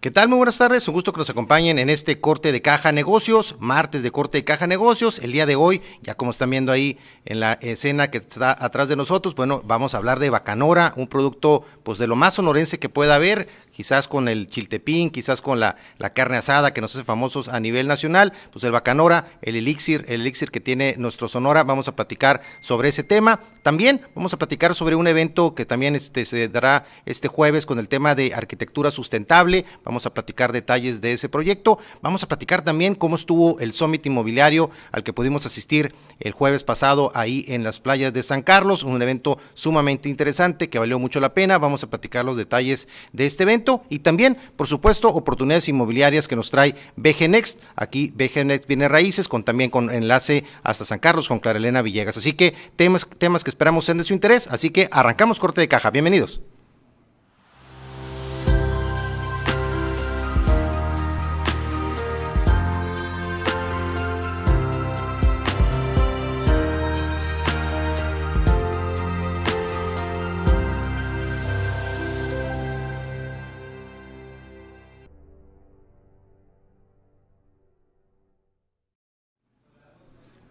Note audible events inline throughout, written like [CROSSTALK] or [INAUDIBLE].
¿Qué tal? Muy buenas tardes, un gusto que nos acompañen en este corte de caja negocios, martes de corte de caja negocios. El día de hoy, ya como están viendo ahí en la escena que está atrás de nosotros, bueno, vamos a hablar de Bacanora, un producto pues de lo más sonorense que pueda haber, quizás con el chiltepín, quizás con la, carne asada que nos hace famosos a nivel nacional, pues el bacanora, el elixir, el elixir que tiene nuestro Sonora, vamos a platicar sobre ese tema. También vamos a platicar sobre un evento que también este, se dará este jueves con el tema de arquitectura sustentable, vamos a platicar detalles de ese proyecto, vamos a platicar también cómo estuvo el Summit Inmobiliario al que pudimos asistir el jueves pasado ahí en las playas de San Carlos, un evento sumamente interesante que valió mucho la pena, vamos a platicar los detalles de este evento y también, por supuesto, oportunidades inmobiliarias que nos trae BG Next. Aquí BG Next viene raíces, con también con enlace hasta San Carlos con Clara Elena Villegas. Así que temas, temas que esperamos sean de su interés. Así que arrancamos corte de caja. Bienvenidos.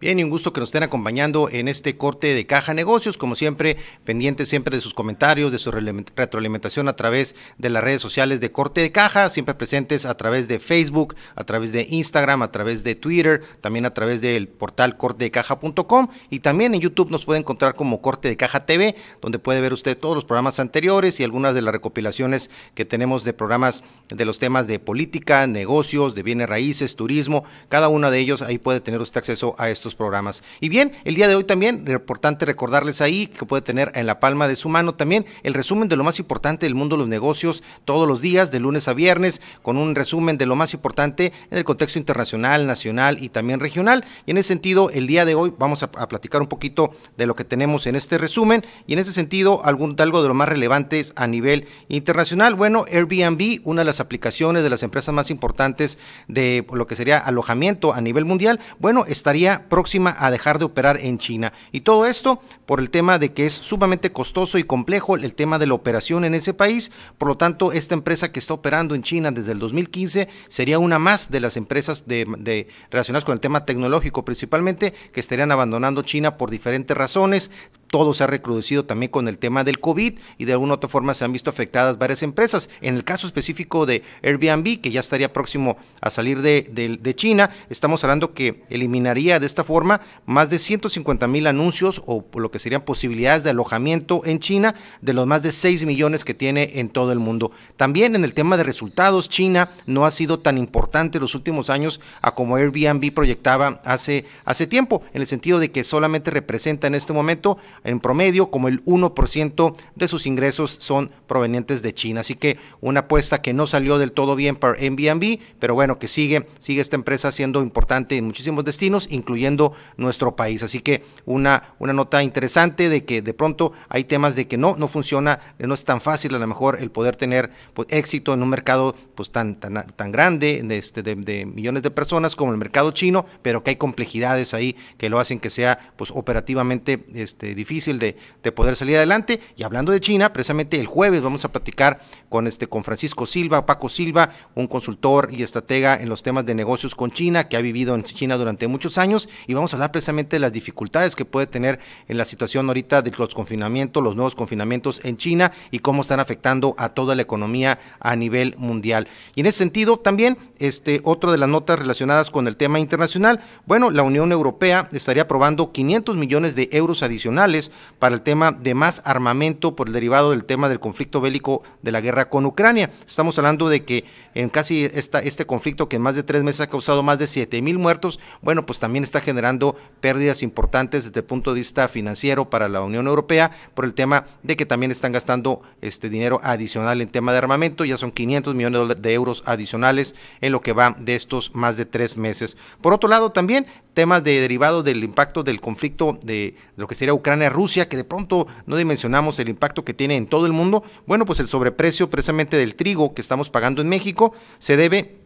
Bien, y un gusto que nos estén acompañando en este corte de Caja Negocios, como siempre, pendientes siempre de sus comentarios, de su retroalimentación a través de las redes sociales de Corte de Caja, siempre presentes a través de Facebook, a través de Instagram, a través de Twitter, también a través del portal cortedecaja.com y también en YouTube nos puede encontrar como Corte de Caja TV, donde puede ver usted todos los programas anteriores y algunas de las recopilaciones que tenemos de programas de los temas de política, negocios, de bienes raíces, turismo, cada uno de ellos ahí puede tener usted acceso a estos programas. Y bien, el día de hoy también, importante recordarles ahí que puede tener en la palma de su mano también el resumen de lo más importante del mundo de los negocios todos los días, de lunes a viernes, con un resumen de lo más importante en el contexto internacional, nacional y también regional. Y en ese sentido, el día de hoy vamos a, platicar un poquito de lo que tenemos en este resumen y en ese sentido, algún, algo de lo más relevantes a nivel internacional. Bueno, Airbnb, una de las aplicaciones de las empresas más importantes de lo que sería alojamiento a nivel mundial, bueno, estaría próxima a dejar de operar en China. Y todo esto por el tema de que es sumamente costoso y complejo el tema de la operación en ese país. Por lo tanto, esta empresa que está operando en China desde el 2015 sería una más de las empresas de, relacionadas con el tema tecnológico principalmente que estarían abandonando China por diferentes razones, todo se ha recrudecido también con el tema del COVID y de alguna u otra forma se han visto afectadas varias empresas. En el caso específico de Airbnb, que ya estaría próximo a salir de, China, estamos hablando que eliminaría de esta forma más de 150 mil anuncios o lo que serían posibilidades de alojamiento en China de los más de 6 millones que tiene en todo el mundo. También en el tema de resultados, China no ha sido tan importante los últimos años a como Airbnb proyectaba hace, hace tiempo, en el sentido de que solamente representa en este momento en promedio, como el 1% de sus ingresos son provenientes de China. Así que una apuesta que no salió del todo bien para Airbnb, pero bueno, que sigue, sigue esta empresa siendo importante en muchísimos destinos, incluyendo nuestro país. Así que una, una nota interesante de que de pronto hay temas de que no, no funciona, no es tan fácil a lo mejor el poder tener pues, éxito en un mercado pues tan, tan, tan grande de, este, de, de millones de personas como el mercado chino, pero que hay complejidades ahí que lo hacen que sea pues operativamente este, difícil de, poder salir adelante. Y hablando de China, precisamente el jueves vamos a platicar con, este, con Francisco Silva, Paco Silva, un consultor y estratega en los temas de negocios con China, que ha vivido en China durante muchos años, y vamos a hablar precisamente de las dificultades que puede tener en la situación ahorita de los confinamientos, los nuevos confinamientos en China y cómo están afectando a toda la economía a nivel mundial. Y en ese sentido, también, este, otra de las notas relacionadas con el tema internacional, bueno, la Unión Europea estaría aprobando 500 millones de euros adicionales para el tema de más armamento por el derivado del tema del conflicto bélico de la guerra con Ucrania. Estamos hablando de que en casi esta, este conflicto que en más de tres meses ha causado más de 7 mil muertos, bueno, pues también está generando pérdidas importantes desde el punto de vista financiero para la Unión Europea por el tema de que también están gastando este dinero adicional en tema de armamento, ya son 500 millones de euros adicionales en lo que va de estos más de tres meses. Por otro lado, también temas de derivado del impacto del conflicto de lo que sería Ucrania-Rusia, que de pronto no dimensionamos el impacto que tiene en todo el mundo. Bueno, pues el sobreprecio precisamente del trigo que estamos pagando en México se debe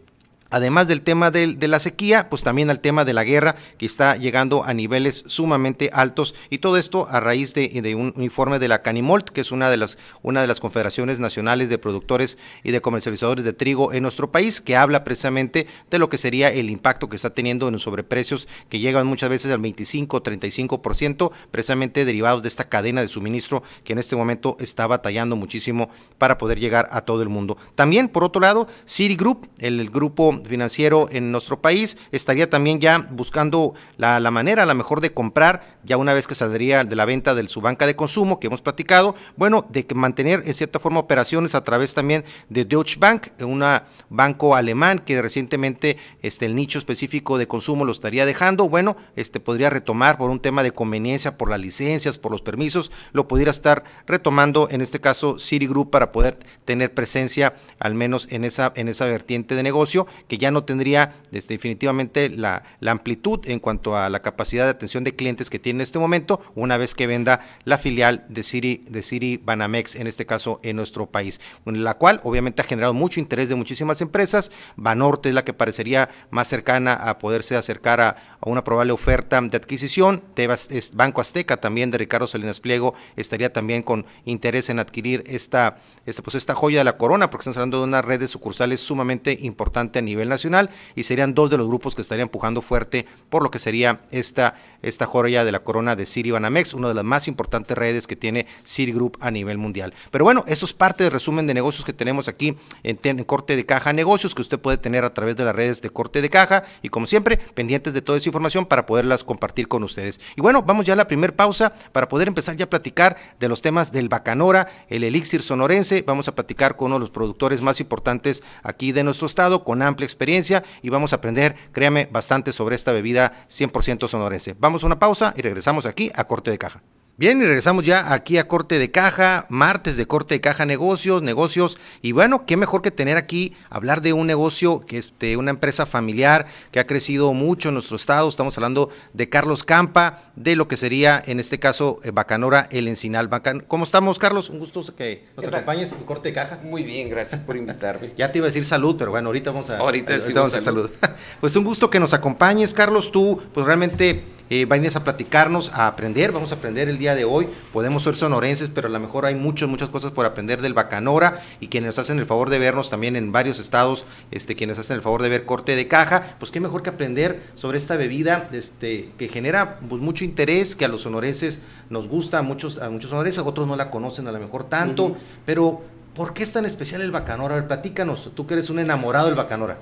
además del tema de, la sequía, pues también al tema de la guerra que está llegando a niveles sumamente altos y todo esto a raíz de, un informe de la Canimolt, que es una de las una de las confederaciones nacionales de productores y de comercializadores de trigo en nuestro país, que habla precisamente de lo que sería el impacto que está teniendo en los sobreprecios que llegan muchas veces al 25 o 35%, precisamente derivados de esta cadena de suministro que en este momento está batallando muchísimo para poder llegar a todo el mundo. También, por otro lado, Citigroup, el grupo financiero en nuestro país, estaría también ya buscando la, manera, a la mejor de comprar, ya una vez que saldría de la venta de su banca de consumo, que hemos platicado, bueno, de que mantener en cierta forma operaciones a través también de Deutsche Bank, un banco alemán que recientemente este, el nicho específico de consumo lo estaría dejando, bueno, este podría retomar por un tema de conveniencia, por las licencias, por los permisos, lo pudiera estar retomando, en este caso Citigroup, para poder tener presencia al menos en esa, en esa vertiente de negocio que ya no tendría definitivamente la, amplitud en cuanto a la capacidad de atención de clientes que tiene en este momento, una vez que venda la filial de City, de City Banamex, en este caso en nuestro país, la cual obviamente ha generado mucho interés de muchísimas empresas. Banorte es la que parecería más cercana a poderse acercar a, una probable oferta de adquisición. Tebas, Banco Azteca también de Ricardo Salinas Pliego estaría también con interés en adquirir esta, esta, pues esta joya de la corona, porque estamos hablando de una red de sucursales sumamente importante a nivel nacional y serían dos de los grupos que estarían empujando fuerte por lo que sería esta, esta joya de la corona de City Banamex, una de las más importantes redes que tiene Group a nivel mundial. Pero bueno, eso es parte del resumen de negocios que tenemos aquí en, Corte de Caja Negocios que usted puede tener a través de las redes de Corte de Caja y como siempre, pendientes de toda esa información para poderlas compartir con ustedes. Y bueno, vamos ya a la primera pausa para poder empezar ya a platicar de los temas del Bacanora, el elixir sonorense. Vamos a platicar con uno de los productores más importantes aquí de nuestro estado, con experiencia y vamos a aprender, créame, bastante sobre esta bebida 100% sonorense. Vamos a una pausa y regresamos aquí a Corte de Caja. Bien, y regresamos ya aquí a Corte de Caja, martes de Corte de Caja Negocios, negocios, y bueno, qué mejor que tener aquí, hablar de un negocio que es de una empresa familiar que ha crecido mucho en nuestro estado, estamos hablando de Carlos Campa, de lo que sería en este caso eh, Bacanora El Encinal. ¿Cómo estamos, Carlos? Un gusto que nos acompañes en Corte de Caja. Muy bien, gracias por invitarme. [LAUGHS] ya te iba a decir salud, pero bueno, ahorita vamos a... Ahorita, vamos a salud. [LAUGHS] pues un gusto que nos acompañes, Carlos, tú pues realmente eh, a platicarnos, a aprender, vamos a aprender el día de hoy, podemos ser sonorenses, pero a lo mejor hay muchas, muchas cosas por aprender del Bacanora y quienes hacen el favor de vernos también en varios estados, este, quienes hacen el favor de ver corte de caja, pues qué mejor que aprender sobre esta bebida este, que genera pues, mucho interés, que a los sonorenses nos gusta, a muchos, a muchos sonorenses, otros no la conocen a lo mejor tanto, pero ¿por qué es tan especial el Bacanora? A ver, platícanos, tú que eres un enamorado del Bacanora.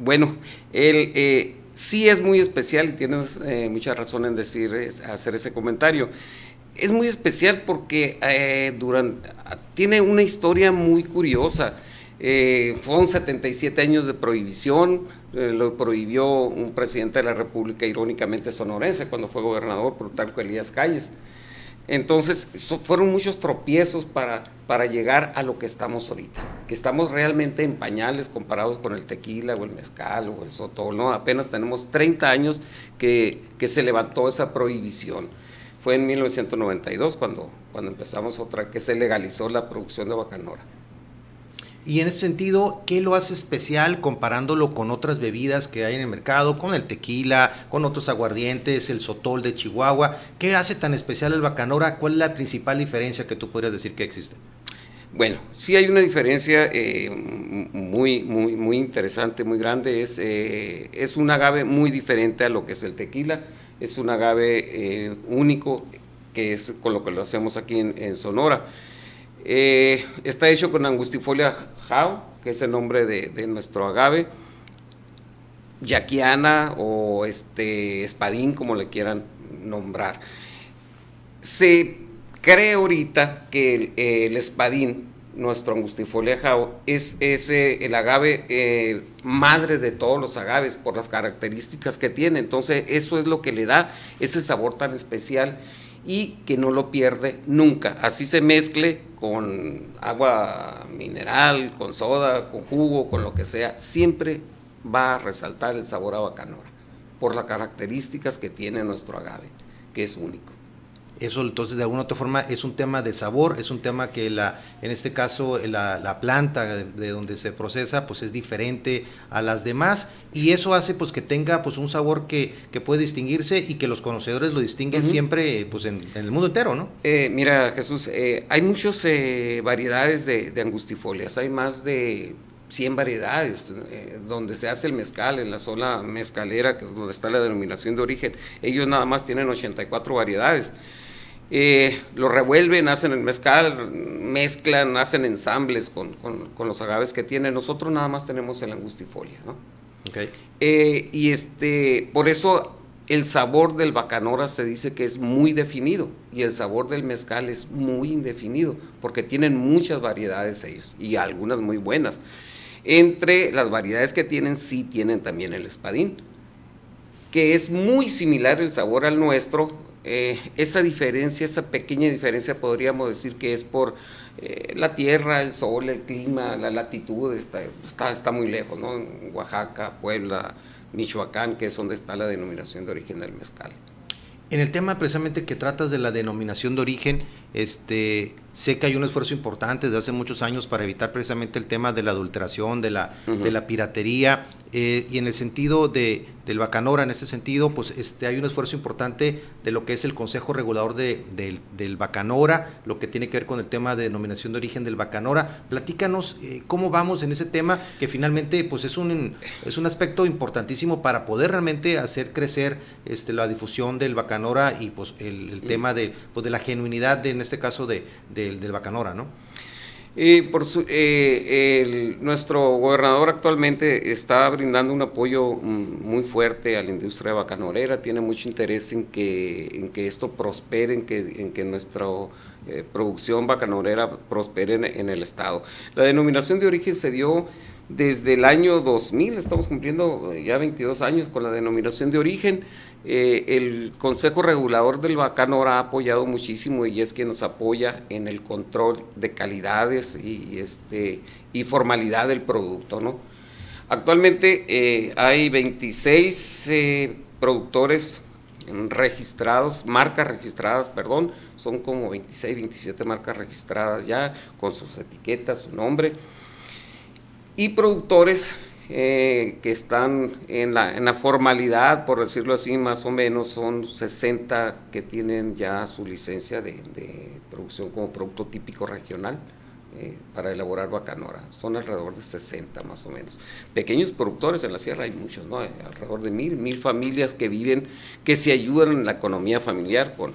Bueno, el... Eh, sí es muy especial y tienes eh, mucha razón en decir, hacer ese comentario. Es muy especial porque eh, durante, tiene una historia muy curiosa. Eh, fueron 77 años de prohibición, lo prohibió un presidente de la República, irónicamente sonorense, cuando fue gobernador, Plutarco Elías Calles. Entonces, fueron muchos tropiezos para, para llegar a lo que estamos ahorita, que estamos realmente en pañales comparados con el tequila o el mezcal o el sotol, ¿no? Apenas tenemos 30 años que, que se levantó esa prohibición. Fue en 1992 cuando, cuando empezamos otra, que se legalizó la producción de bacanora. Y en ese sentido, ¿qué lo hace especial comparándolo con otras bebidas que hay en el mercado, con el tequila, con otros aguardientes, el sotol de Chihuahua? ¿Qué hace tan especial el bacanora? ¿Cuál es la principal diferencia que tú podrías decir que existe? Bueno, sí hay una diferencia eh, muy, muy, muy interesante, muy grande. Es, eh, es un agave muy diferente a lo que es el tequila. Es un agave eh, único, que es con lo que lo hacemos aquí en Sonora. Eh, está hecho con angustifolia jao, que es el nombre de, nuestro agave, yaquiana o este espadín, como le quieran nombrar. Se cree ahorita que el, espadín, nuestro angustifolia jao, es, el agave eh, madre de todos los agaves por las características que tiene. Entonces, eso es lo que le da ese sabor tan especial y que no lo pierde nunca. Así se mezcle con agua mineral, con soda, con jugo, con lo que sea, siempre va a resaltar el sabor a bacanora por las características que tiene nuestro agave, que es único. Eso entonces de alguna otra forma es un tema de sabor, es un tema que la, en este caso la, la planta de, donde se procesa pues es diferente a las demás y eso hace pues que tenga pues un sabor que, que puede distinguirse y que los conocedores lo distinguen siempre pues en, el mundo entero, ¿no? Eh, mira Jesús, eh, hay muchas eh, variedades de, de angustifolias, hay más de 100 variedades, eh, donde se hace el mezcal, en la zona mezcalera, que es donde está la denominación de origen, ellos nada más tienen 84 variedades. Eh, lo revuelven, hacen el mezcal, mezclan, hacen ensambles con, los agaves que tienen. Nosotros nada más tenemos el angustifolia, ¿no? Eh, y este, por eso el sabor del bacanora se dice que es muy definido y el sabor del mezcal es muy indefinido, porque tienen muchas variedades ellos y algunas muy buenas. Entre las variedades que tienen, sí tienen también el espadín, que es muy similar el sabor al nuestro. Eh, esa diferencia, esa pequeña diferencia, podríamos decir que es por eh, la tierra, el sol, el clima, la latitud, está, está, muy lejos, ¿no? En Oaxaca, Puebla, Michoacán, que es donde está la denominación de origen del mezcal. En el tema precisamente que tratas de la denominación de origen, este, sé que hay un esfuerzo importante desde hace muchos años para evitar precisamente el tema de la adulteración, de la, de la piratería, eh, y en el sentido de, del Bacanora, en ese sentido, pues este, hay un esfuerzo importante de lo que es el Consejo Regulador de, del, Bacanora, lo que tiene que ver con el tema de denominación de origen del Bacanora. Platícanos eh, cómo vamos en ese tema, que finalmente pues es un, es un aspecto importantísimo para poder realmente hacer crecer este, la difusión del Bacanora y pues el, el tema de, pues, de la genuinidad de en este caso de, del Bacanora, ¿no? por eh, nuestro gobernador actualmente está brindando un apoyo mm, muy fuerte a la industria bacanorera, tiene mucho interés en que, en que esto prospere, en que, en que nuestra eh, producción bacanorera prospere en, el Estado. La denominación de origen se dio desde el año 2000, estamos cumpliendo ya 22 años con la denominación de origen. Eh, el Consejo Regulador del Bacanora ha apoyado muchísimo y es que nos apoya en el control de calidades y, este, y formalidad del producto. ¿no? Actualmente eh, hay 26 eh, productores registrados, marcas registradas, perdón, son como 26, 27 marcas registradas ya con sus etiquetas, su nombre, y productores eh, que están en la, en la, formalidad, por decirlo así, más o menos son 60 que tienen ya su licencia de, producción como producto típico regional. Eh, para elaborar bacanora. Son alrededor de 60 más o menos. Pequeños productores en la sierra hay muchos, ¿no? alrededor de mil, mil familias que viven, que se ayudan en la economía familiar con,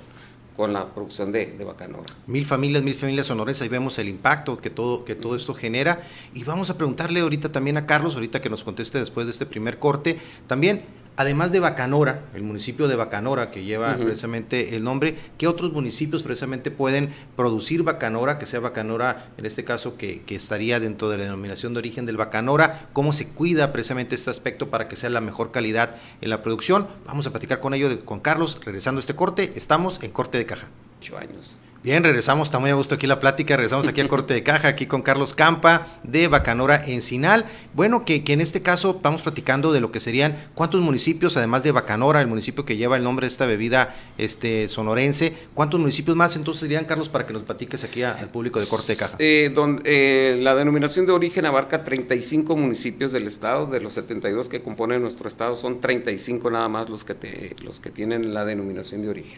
con la producción de, de, bacanora. Mil familias, mil familias sonorenses, ahí vemos el impacto que todo, que todo esto genera. Y vamos a preguntarle ahorita también a Carlos, ahorita que nos conteste después de este primer corte, también Además de Bacanora, el municipio de Bacanora, que lleva precisamente el nombre, ¿qué otros municipios precisamente pueden producir Bacanora, que sea Bacanora, en este caso, que, estaría dentro de la denominación de origen del Bacanora? ¿Cómo se cuida precisamente este aspecto para que sea la mejor calidad en la producción? Vamos a platicar con ello, con Carlos, regresando a este corte. Estamos en corte de caja. Ocho años. Bien, regresamos, está muy a gusto aquí la plática, regresamos aquí al corte de caja, aquí con Carlos Campa de Bacanora Encinal. Bueno, que, que, en este caso vamos platicando de lo que serían cuántos municipios, además de Bacanora, el municipio que lleva el nombre de esta bebida este, sonorense, cuántos municipios más entonces serían, Carlos, para que nos platiques aquí al público de corte de caja. Eh, donde, eh, la denominación de origen abarca 35 municipios del estado, de los 72 que componen nuestro estado, son 35 nada más los que, te, los que tienen la denominación de origen.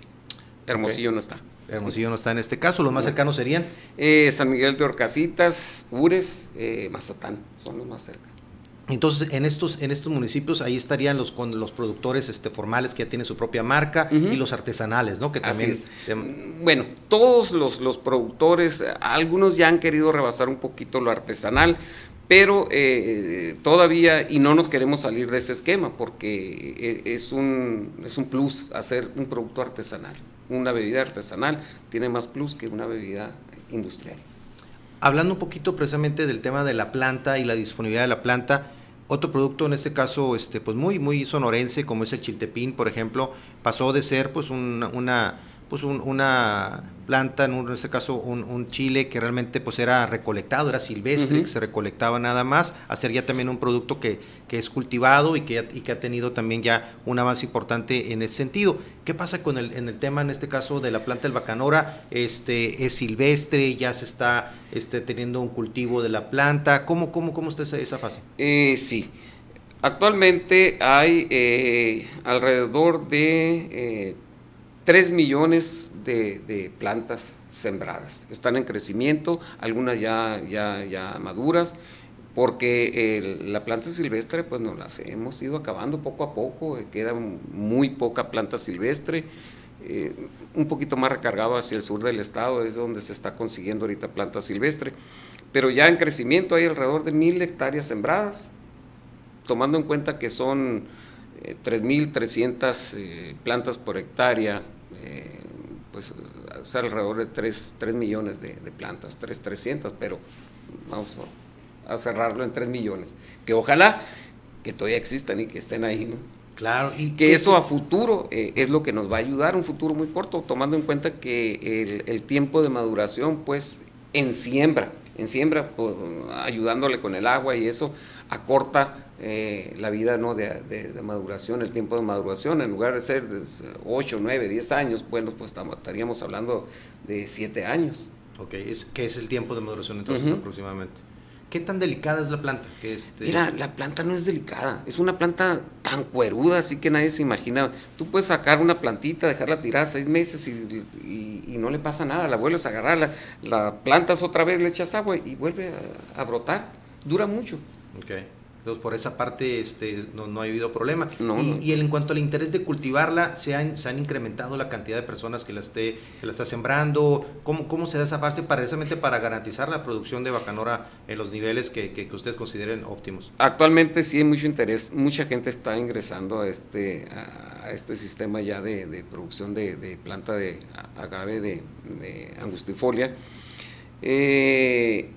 Hermosillo no está. Hermosillo no está en este caso, los más cercanos serían. Eh, San Miguel de Orcasitas, Ures, eh, Mazatán, son los más cerca. Entonces, en estos, en estos municipios, ahí estarían los, los productores este, formales que ya tienen su propia marca y los artesanales, ¿no? Que también. Bueno, todos los, los, productores, algunos ya han querido rebasar un poquito lo artesanal, pero eh, todavía, y no nos queremos salir de ese esquema, porque es un, es un plus hacer un producto artesanal una bebida artesanal tiene más plus que una bebida industrial. Hablando un poquito precisamente del tema de la planta y la disponibilidad de la planta, otro producto en este caso este, pues muy, muy sonorense como es el chiltepín, por ejemplo, pasó de ser pues una, pues una planta, en, este caso un, chile que realmente pues era recolectado, era silvestre, que se recolectaba nada más, hacer ya también un producto que, que es cultivado y que, y que ha tenido también ya una más importante en ese sentido. ¿Qué pasa con el, en el tema, en este caso, de la planta del bacanora? Este, ¿Es silvestre? ¿Ya se está este, teniendo un cultivo de la planta? ¿Cómo, cómo, cómo está esa, esa fase? Eh, sí. Actualmente hay eh, alrededor de... Eh, 3 millones de, plantas sembradas. Están en crecimiento, algunas ya, ya, ya maduras, porque la planta silvestre pues nos las hemos ido acabando poco a poco, eh, queda muy poca planta silvestre. Eh, un poquito más recargado hacia el sur del estado es donde se está consiguiendo ahorita planta silvestre, pero ya en crecimiento hay alrededor de mil hectáreas sembradas, tomando en cuenta que son 3.300 eh, plantas por hectárea, eh, pues alrededor de 3, millones de, plantas, 3, 300, pero vamos a, cerrarlo en 3 millones, que ojalá que todavía existan y que estén ahí, ¿no? Claro, y que eso a futuro eh, es lo que nos va a ayudar, un futuro muy corto, tomando en cuenta que el, tiempo de maduración, pues en siembra, en siembra, pues, ayudándole con el agua y eso, acorta eh, la vida ¿no? De, maduración, el tiempo de maduración, en lugar de ser 8, 9, 10 años, bueno, pues estaríamos hablando de 7 años. Ok, es, ¿qué es el tiempo de maduración entonces aproximadamente? ¿Qué tan delicada es la planta? Que este... Mira, la planta no es delicada, es una planta tan cueruda, así que nadie se imagina. Tú puedes sacar una plantita, dejarla tirar seis meses y, no le pasa nada, la vuelves a agarrar, la, la plantas otra vez, le echas agua y vuelve a, a brotar. Dura mucho. Okay. Entonces, por esa parte este, no, ha habido problema. y, en cuanto al interés de cultivarla, ¿se han, se han incrementado la cantidad de personas que la, esté, que la está sembrando? ¿Cómo, ¿Cómo se da esa fase precisamente para garantizar la producción de bacanora en los niveles que, que, ustedes consideren óptimos? Actualmente sí hay mucho interés. Mucha gente está ingresando a este, a este sistema ya de, de producción de, de, planta de agave de, de angustifolia. Eh,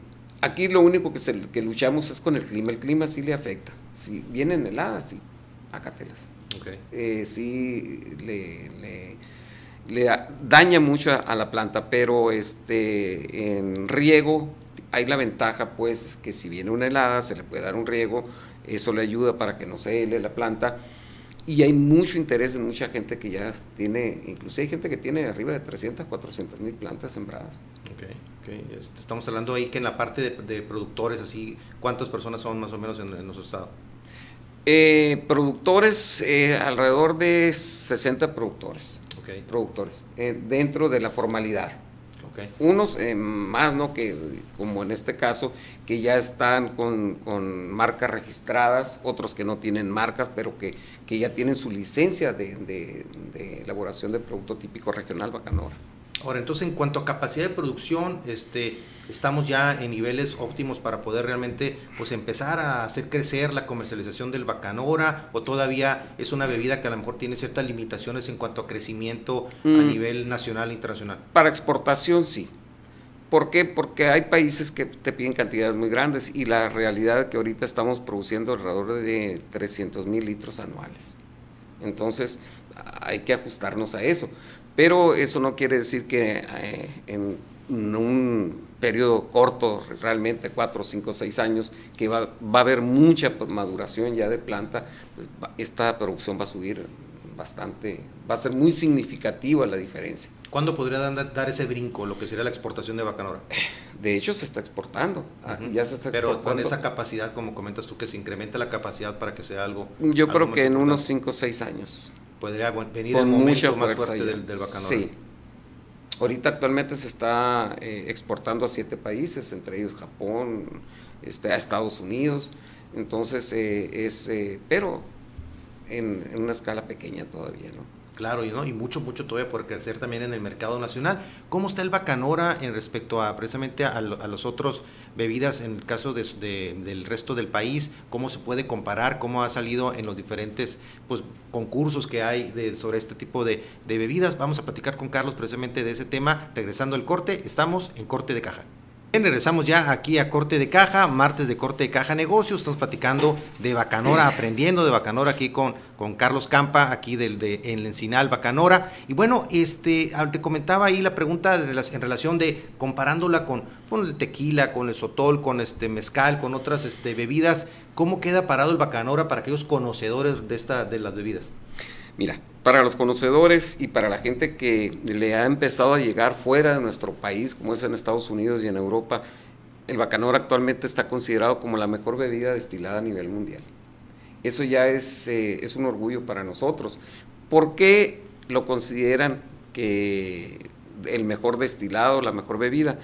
Aquí lo único que, se, que luchamos es con el clima. El clima sí le afecta. Si vienen heladas, sí, acátelas. Okay. Eh, sí le, le, daña mucho a, la planta, pero este, en riego hay la ventaja, pues, que si viene una helada, se le puede dar un riego. Eso le ayuda para que no se hele la planta y hay mucho interés en mucha gente que ya tiene, incluso hay gente que tiene arriba de 300, 400 mil plantas sembradas. Ok, ok. Este, estamos hablando ahí que en la parte de, productores, así, ¿cuántas personas son más o menos en, nuestro estado? Eh, productores, eh, alrededor de 60 productores. Okay. Productores, eh, dentro de la formalidad. Unos eh, más, ¿no? Que como en este caso, que ya están con, marcas registradas, otros que no tienen marcas, pero que, que ya tienen su licencia de, de elaboración de producto típico regional bacanora. Ahora, entonces, en cuanto a capacidad de producción, este, estamos ya en niveles óptimos para poder realmente pues, empezar a hacer crecer la comercialización del bacanora o todavía es una bebida que a lo mejor tiene ciertas limitaciones en cuanto a crecimiento a mm. nivel nacional e internacional. Para exportación, sí. ¿Por qué? Porque hay países que te piden cantidades muy grandes y la realidad es que ahorita estamos produciendo alrededor de 300 mil litros anuales. Entonces, hay que ajustarnos a eso. Pero eso no quiere decir que eh, en un periodo corto, realmente cuatro, cinco, seis años, que va, va a haber mucha maduración ya de planta, pues esta producción va a subir bastante, va a ser muy significativa la diferencia. ¿Cuándo podría dar, dar, ese brinco, lo que sería la exportación de bacanora? [SIGHS] De hecho, se está exportando. Ah, ya se está Pero con esa capacidad, como comentas tú, que se incrementa la capacidad para que sea algo. Yo creo que en unos 5 o 6 años podría venir el momento más fuerte del, del Sí. Ahorita actualmente se está eh, exportando a siete países, entre ellos Japón, este, a Estados Unidos. Entonces, eh, es, eh, pero en, en, una escala pequeña todavía, ¿no? Claro, y, ¿no? y mucho, mucho todavía por crecer también en el mercado nacional. ¿Cómo está el bacanora en respecto a precisamente a, los otros bebidas en el caso de, del resto del país? ¿Cómo se puede comparar? ¿Cómo ha salido en los diferentes pues, concursos que hay de, sobre este tipo de, bebidas? Vamos a platicar con Carlos precisamente de ese tema. Regresando al corte, estamos en corte de caja. Bien, regresamos ya aquí a Corte de Caja, martes de Corte de Caja Negocios. Estamos platicando de Bacanora, aprendiendo de Bacanora aquí con, con Carlos Campa, aquí del, de, en el Encinal Bacanora. Y bueno, este, ah, te comentaba ahí la pregunta en relación de comparándola con, con el tequila, con el sotol, con este mezcal, con otras este, bebidas. ¿Cómo queda parado el Bacanora para aquellos conocedores de, esta, de las bebidas? Mira, para los conocedores y para la gente que le ha empezado a llegar fuera de nuestro país, como es en Estados Unidos y en Europa, el bacanora actualmente está considerado como la mejor bebida destilada a nivel mundial. Eso ya es, eh, es un orgullo para nosotros. ¿Por qué lo consideran que el mejor destilado, la mejor bebida?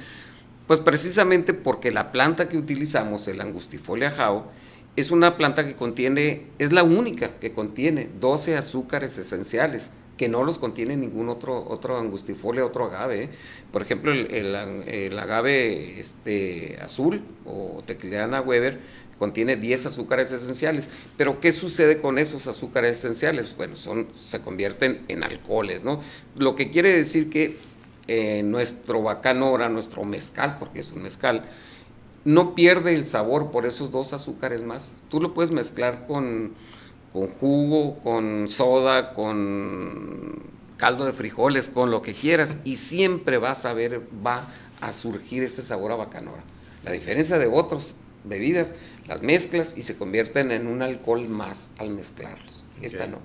Pues precisamente porque la planta que utilizamos, el angustifolia jao, es una planta que contiene, es la única que contiene 12 azúcares esenciales, que no los contiene ningún otro, otro angustifolia, otro agave. ¿eh? Por ejemplo, el, agave este, azul o tequiliana Weber contiene 10 azúcares esenciales. Pero ¿qué sucede con esos azúcares esenciales? Bueno, son, se convierten en alcoholes, ¿no? Lo que quiere decir que eh, nuestro bacanora, nuestro mezcal, porque es un mezcal, no pierde el sabor por esos dos azúcares más. Tú lo puedes mezclar con, con jugo, con soda, con caldo de frijoles, con lo que quieras, y siempre vas a ver, va a surgir ese sabor a bacanora. La diferencia de otras bebidas, las mezclas y se convierten en un alcohol más al mezclarlos. Esta no.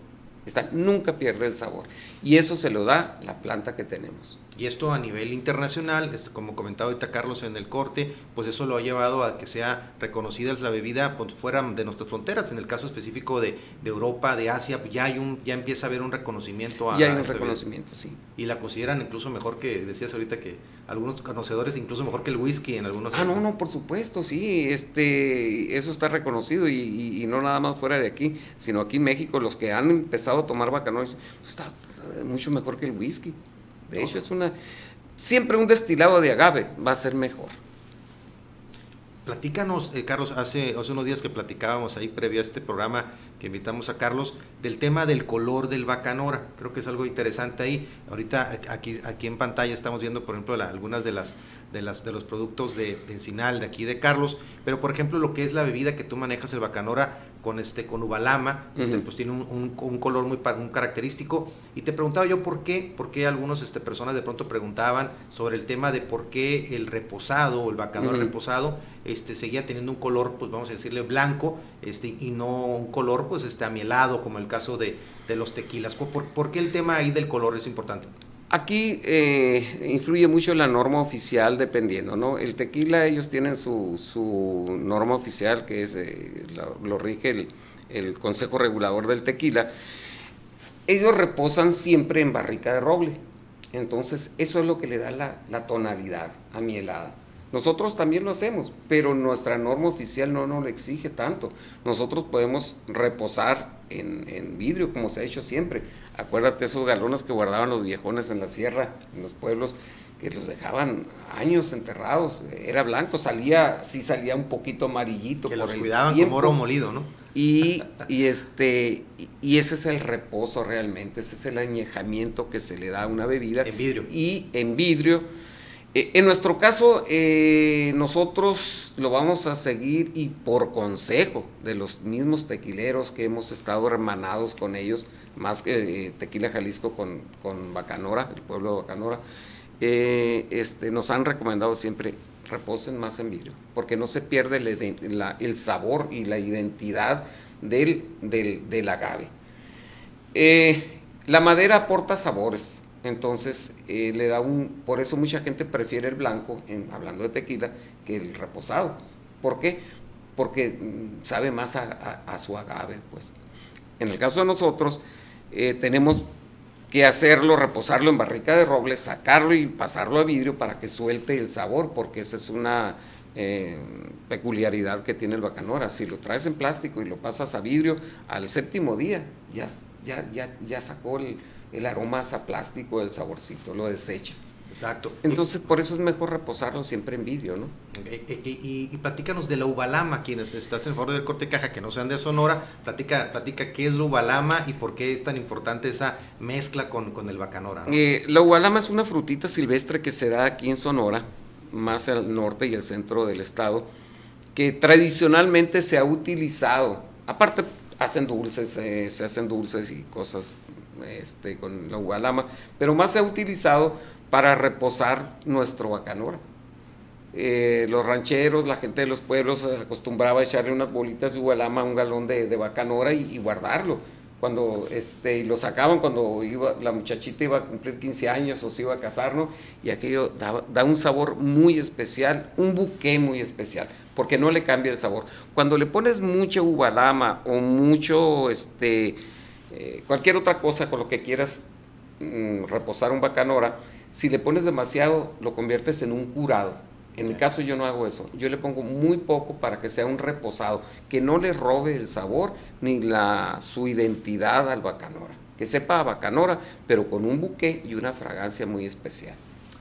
Esta nunca pierde el sabor. Y eso se lo da la planta que tenemos. Y esto a nivel internacional, como comentaba ahorita Carlos en el corte, pues eso lo ha llevado a que sea reconocida la bebida pues, fuera de nuestras fronteras. En el caso específico de, Europa, de Asia, pues, ya hay un, ya empieza a haber un reconocimiento a Ya hay un reconocimiento, sí. Y la consideran incluso mejor que, decías ahorita que algunos conocedores, incluso mejor que el whisky en algunos. Ah, no, no, por supuesto, sí. Este, eso está reconocido y, no nada más fuera de aquí, sino aquí en México, los que han empezado a tomar bacanores, pues está mucho mejor que el whisky. De hecho, es una. Siempre un destilado de agave va a ser mejor. Platícanos, eh, Carlos, hace, hace unos días que platicábamos ahí previo a este programa que invitamos a Carlos, del tema del color del bacanora. Creo que es algo interesante ahí. Ahorita aquí, aquí en pantalla estamos viendo, por ejemplo, algunas de las, de las de los productos de, de, Encinal, de aquí de Carlos, pero por ejemplo lo que es la bebida que tú manejas, el bacanora, con este con ubalama, este, pues tiene un, un, color muy, muy característico. Y te preguntaba yo por qué, por qué algunas este, personas de pronto preguntaban sobre el tema de por qué el reposado, el bacanora reposado, este, seguía teniendo un color, pues vamos a decirle blanco, este, y no un color pues este amielado, como el caso de, de los tequilas. ¿Por, ¿Por, qué el tema ahí del color es importante? Aquí eh, influye mucho la norma oficial dependiendo, ¿no? El tequila ellos tienen su, su norma oficial que es, eh, lo, rige el, el, Consejo Regulador del Tequila. Ellos reposan siempre en barrica de roble. Entonces eso es lo que le da la, la tonalidad amielada. Nosotros también lo hacemos, pero nuestra norma oficial no nos lo exige tanto. Nosotros podemos reposar en, vidrio, como se ha hecho siempre. Acuérdate esos galones que guardaban los viejones en la sierra, en los pueblos, que los dejaban años enterrados. Era blanco, salía, sí salía un poquito amarillito. Que los cuidaban como oro molido, ¿no? Y, y, este, y ese es el reposo realmente, ese es el añejamiento que se le da a una bebida. En vidrio. Y en vidrio en nuestro caso, eh, nosotros lo vamos a seguir y por consejo de los mismos tequileros que hemos estado hermanados con ellos, más que eh, Tequila Jalisco con, con, Bacanora, el pueblo de Bacanora, este, nos han recomendado siempre reposen más en vidrio, porque no se pierde el, sabor y la identidad del, del, del agave. la madera aporta sabores, entonces, eh, le da un, por eso mucha gente prefiere el blanco, en, hablando de tequila, que el reposado. ¿Por qué? Porque mm, sabe más a, su agave, pues. En el caso de nosotros, eh, tenemos que hacerlo, reposarlo en barrica de roble, sacarlo y pasarlo a vidrio para que suelte el sabor, porque esa es una eh, peculiaridad que tiene el bacanora. Si lo traes en plástico y lo pasas a vidrio, al séptimo día ya, ya, ya, ya sacó el, el aroma a plástico, el saborcito, lo desecha. Exacto. Entonces, por eso es mejor reposarlo siempre en vidrio, ¿no? Y, y, platícanos de la ubalama, quienes estás en favor del corte de caja, que no sean de Sonora, platica, platica qué es la ubalama y por qué es tan importante esa mezcla con, el bacanora. Eh, la ubalama es una frutita silvestre que se da aquí en Sonora. más al norte y el centro del estado, que tradicionalmente se ha utilizado, aparte hacen dulces, eh, se hacen dulces y cosas este, con la ubalama, pero más se ha utilizado para reposar nuestro bacanora. Eh, los rancheros, la gente de los pueblos acostumbraba a echarle unas bolitas de ubalama a un galón de, de bacanora y, guardarlo. Cuando este, lo sacaban cuando la muchachita iba a cumplir 15 años o se iba a casar, ¿no? Y aquello da, un sabor muy especial, un buque muy especial, porque no le cambia el sabor. Cuando le pones mucha ubalama o mucho, este, eh, cualquier otra cosa con lo que quieras mm, reposar un bacanora, si le pones demasiado, lo conviertes en un curado. En mi caso yo no hago eso. Yo le pongo muy poco para que sea un reposado, que no le robe el sabor ni la, su identidad al bacanora. Que sepa a bacanora, pero con un buque y una fragancia muy especial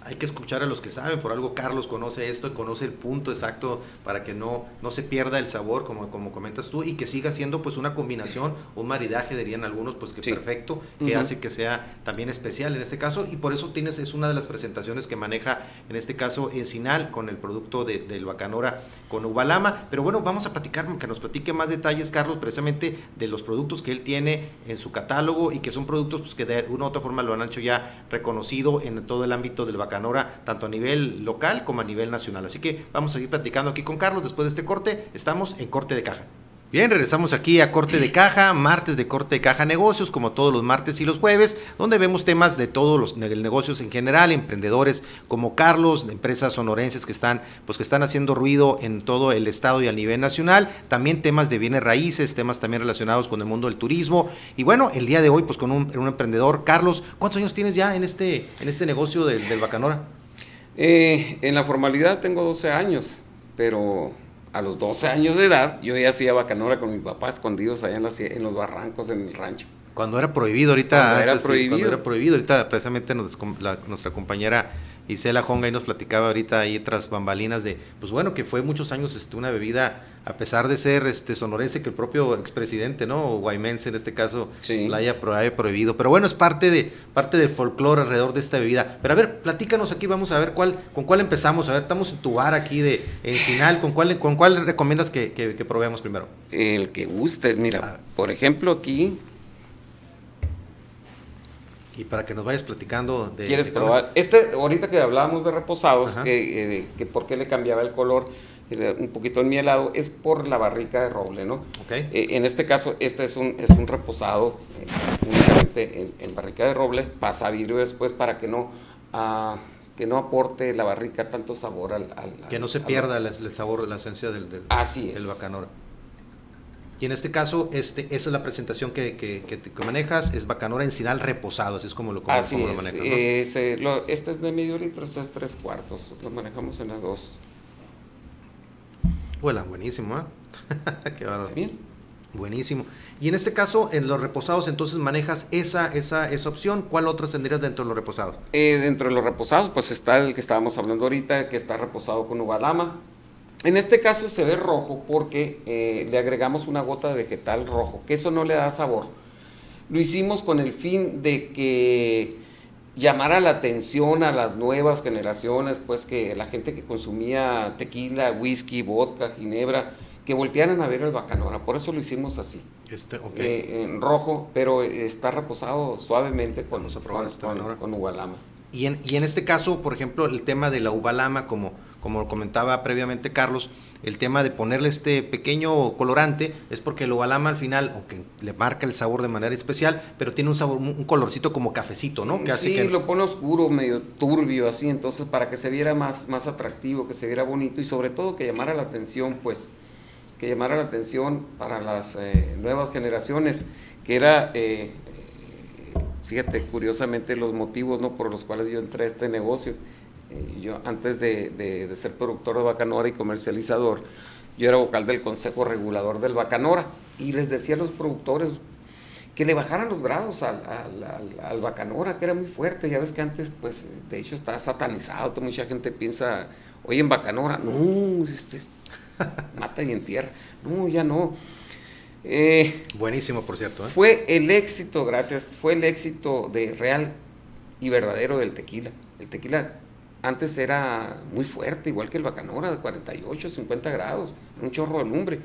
hay que escuchar a los que saben, por algo Carlos conoce esto conoce el punto exacto para que no, no se pierda el sabor, como, como comentas tú, y que siga siendo pues una combinación, un maridaje, dirían algunos, pues que perfecto, que hace que sea también especial en este caso, y por eso tienes, es una de las presentaciones que maneja en este caso Encinal con el producto de, del Bacanora con Ubalama, pero bueno, vamos a platicar, que nos platique más detalles, Carlos, precisamente de los productos que él tiene en su catálogo y que son productos pues, que de una u otra forma lo han hecho ya reconocido en todo el ámbito del Bacanora Canora, tanto a nivel local como a nivel nacional. Así que vamos a seguir platicando aquí con Carlos. Después de este corte, estamos en corte de caja. Bien, regresamos aquí a Corte de Caja, martes de Corte de Caja Negocios, como todos los martes y los jueves, donde vemos temas de todos los negocios en general, emprendedores como Carlos, de empresas sonorenses que están, pues que están haciendo ruido en todo el estado y a nivel nacional, también temas de bienes raíces, temas también relacionados con el mundo del turismo. Y bueno, el día de hoy, pues con un, emprendedor, Carlos, ¿cuántos años tienes ya en este, en este negocio del, Bacanora? Eh, en la formalidad tengo 12 años, pero a los 12 años de edad, yo ya hacía bacanora con mi papá, escondidos allá en, los barrancos, en el rancho. Cuando era prohibido, ahorita. Cuando era, prohibido. cuando era prohibido, ahorita precisamente nuestra compañera Isela Honga y nos platicaba ahorita ahí tras bambalinas de, pues bueno, que fue muchos años este, una bebida, a pesar de ser este sonorense, que el propio expresidente, ¿no? O guaymense en este caso, la haya, prohibido. Pero bueno, es parte de parte del folclore alrededor de esta bebida. Pero a ver, platícanos aquí, vamos a ver cuál, con cuál empezamos. A ver, estamos en tu bar aquí de Encinal, ¿con cuál, con cuál recomiendas que, que, probemos primero? El que guste, mira, ah. por ejemplo aquí y para que nos vayas platicando de... ¿Quieres probar? Este, ahorita que hablábamos de reposados, que, eh, que, por qué le cambiaba el color un poquito en mi helado, es por la barrica de roble, ¿no? Okay. Eh, en este caso, este es un, es un reposado eh, únicamente en, barrica de roble, pasa vidrio después para que no... Uh, que no aporte la barrica tanto sabor al... que no se pierda el, sabor, la esencia del, del, Así del bacanora. Y en este caso, este, esa es la presentación que, que, manejas, es bacanora encinal reposado, así es como lo, como, así lo manejas. ¿no? este es de medio litro, este es tres cuartos, lo manejamos en las dos. Bueno, buenísimo, ¿eh? [LAUGHS] Qué Bien. Buenísimo. Y en este caso, en los reposados, entonces manejas esa, esa, esa opción. ¿Cuál otra tendrías dentro de los reposados? Eh, dentro de los reposados, pues está el que estábamos hablando ahorita, que está reposado con uvalama, en este caso se ve rojo porque eh, le agregamos una gota de vegetal rojo, que eso no le da sabor. Lo hicimos con el fin de que llamara la atención a las nuevas generaciones, pues que la gente que consumía tequila, whisky, vodka, ginebra, que voltearan a ver el bacanora. Por eso lo hicimos así. Este, eh, en rojo, pero está reposado suavemente con, con, este con, uvalama. Y en, y en este caso, por ejemplo, el tema de la uvalama como como comentaba previamente Carlos, el tema de ponerle este pequeño colorante es porque el ovalama al final, aunque le marca el sabor de manera especial, pero tiene un sabor, un colorcito como cafecito, ¿no? Que sí, lo pone oscuro, medio turbio, así, entonces para que se viera más, más atractivo, que se viera bonito y sobre todo que llamara la atención, pues, que llamara la atención para las eh, nuevas generaciones, que era, eh, fíjate, curiosamente los motivos, ¿no? Por los cuales yo entré a este negocio eh, yo antes de, ser productor de Bacanora y comercializador, yo era vocal del Consejo Regulador del Bacanora y les decía a los productores que le bajaran los grados al, al, Bacanora, que era muy fuerte. Ya ves que antes, pues, de hecho está satanizado. Mucha gente piensa, oye, en Bacanora, no, este [LAUGHS] mata y entierra. No, ya no. Eh, Buenísimo, por cierto. ¿eh? Fue el éxito, gracias, fue el éxito de real y verdadero del tequila. El tequila antes era muy fuerte, igual que el Bacanora, de 48, 50 grados, un chorro de lumbre.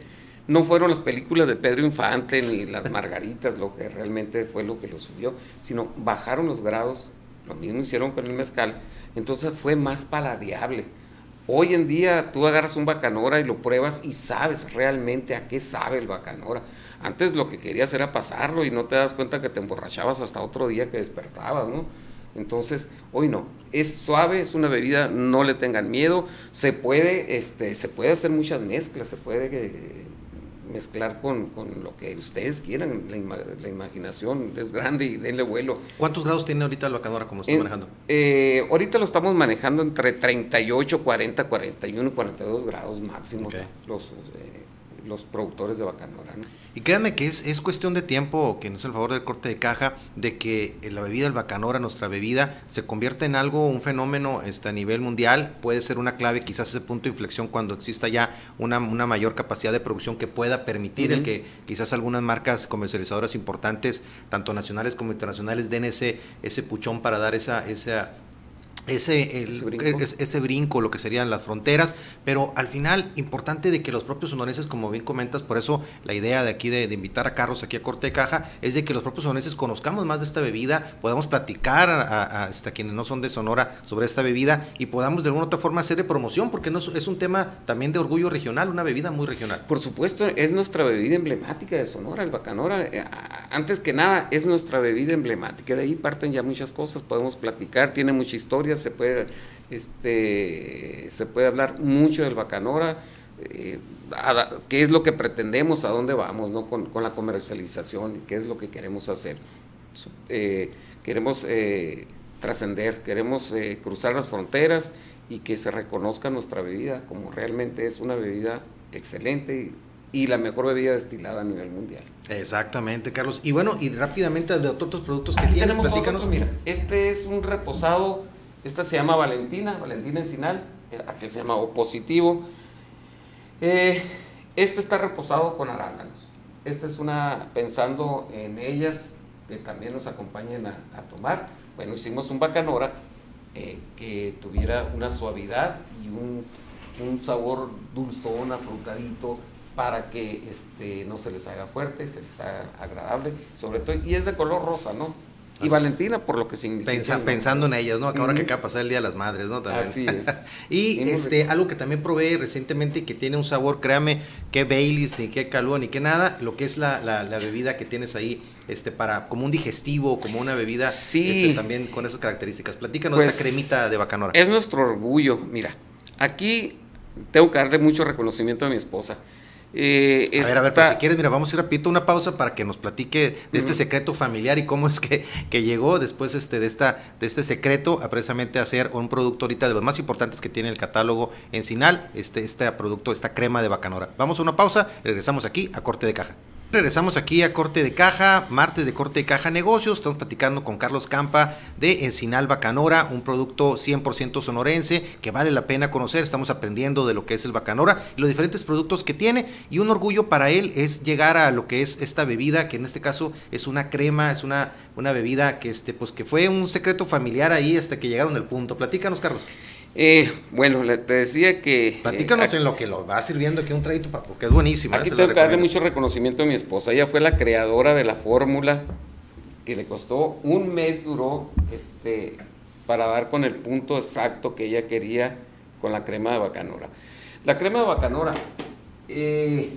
No fueron las películas de Pedro Infante ni [LAUGHS] las Margaritas lo que realmente fue lo que lo subió, sino bajaron los grados, lo mismo hicieron con el mezcal, entonces fue más paladeable. Hoy en día tú agarras un bacanora y lo pruebas y sabes realmente a qué sabe el bacanora. Antes lo que querías era pasarlo y no te das cuenta que te emborrachabas hasta otro día que despertabas, ¿no? Entonces, hoy no. Es suave, es una bebida, no le tengan miedo. Se puede, este, se puede hacer muchas mezclas, se puede eh, mezclar con, lo que ustedes quieran. La, imaginación es grande y denle vuelo. ¿Cuántos grados tiene ahorita el bacanora como está manejando? Eh, ahorita lo estamos manejando entre 38, 40, 41, 42 grados máximo. Los, eh, los productores de Bacanora. ¿no? Y créanme que es, es cuestión de tiempo, que no es el favor del corte de caja, de que la bebida del Bacanora, nuestra bebida, se convierta en algo, un fenómeno este, a nivel mundial. Puede ser una clave, quizás ese punto de inflexión cuando exista ya una, una mayor capacidad de producción que pueda permitir el que quizás algunas marcas comercializadoras importantes, tanto nacionales como internacionales, den ese, ese puchón para dar esa, esa ese, ese, brinco. lo que serían las fronteras, pero al final importante de que los propios sonorenses, como bien comentas, por eso la idea de aquí de, invitar a Carlos aquí a Corte de Caja, es de que los propios sonorenses conozcamos más de esta bebida, podamos platicar a, hasta quienes no son de Sonora sobre esta bebida y podamos de alguna otra forma hacer de promoción, porque no, es un tema también de orgullo regional, una bebida muy regional. Por supuesto, es nuestra bebida emblemática de Sonora, el Bacanora, eh, antes que nada es nuestra bebida emblemática, de ahí parten ya muchas cosas, podemos platicar, tiene mucha historia, se puede, este, se puede hablar mucho del Bacanora, eh, qué es lo que pretendemos, a dónde vamos ¿no? con, la comercialización, qué es lo que queremos hacer. Eh, queremos eh, trascender, queremos cruzar las fronteras y que se reconozca nuestra bebida como realmente es una bebida excelente y, la mejor bebida destilada a nivel mundial. Exactamente, Carlos. Y bueno, y rápidamente de otros productos que tienes, tenemos platícanos. mira, este es un reposado esta se llama Valentina, Valentina Encinal, eh, aquel se llama Opositivo. Eh, este está reposado con arándanos. Esta es una, pensando en ellas, que también nos acompañen a, tomar. Bueno, hicimos un bacanora eh, que tuviera una suavidad y un, un, sabor dulzón, afrutadito, para que este, no se les haga fuerte, se les haga agradable, sobre todo, y es de color rosa, ¿no? Y Valentina, por lo que significa. pensando en ellas, ¿no? Ahora que acaba de pasar el Día de las Madres, ¿no? También. Así es. [LAUGHS] y este, algo que también probé recientemente y que tiene un sabor, créame, que Baileys, ni que calúa, ni que nada, lo que es la, la, bebida que tienes ahí, este, para, como un digestivo, como una bebida, sí. Este, también con esas características. Platícanos de esa pues, cremita de bacanora. Es nuestro orgullo, mira, aquí tengo que darle mucho reconocimiento a mi esposa. Eh, a ver, a ver, pero si quieres, mira, vamos a ir rapidito una pausa para que nos platique de este secreto familiar y cómo es que, que llegó después este, de, esta, de este secreto a precisamente hacer un producto ahorita de los más importantes que tiene el catálogo en Sinal, este, este producto, esta crema de bacanora. Vamos a una pausa, regresamos aquí a Corte de Caja. Regresamos aquí a Corte de Caja, martes de Corte de Caja Negocios. Estamos platicando con Carlos Campa de Encinal Bacanora, un producto 100% sonorense que vale la pena conocer. Estamos aprendiendo de lo que es el Bacanora y los diferentes productos que tiene. Y un orgullo para él es llegar a lo que es esta bebida, que en este caso es una crema, es una, una bebida que, este, pues, que fue un secreto familiar ahí hasta que llegaron al punto. Platícanos, Carlos. Eh, bueno, te decía que... Platícanos eh, en lo que lo va sirviendo aquí un traguito, porque es buenísimo. Aquí tengo que darle mucho reconocimiento a mi esposa. Ella fue la creadora de la fórmula que le costó un mes, duró este, para dar con el punto exacto que ella quería con la crema de bacanora. La crema de bacanora, eh,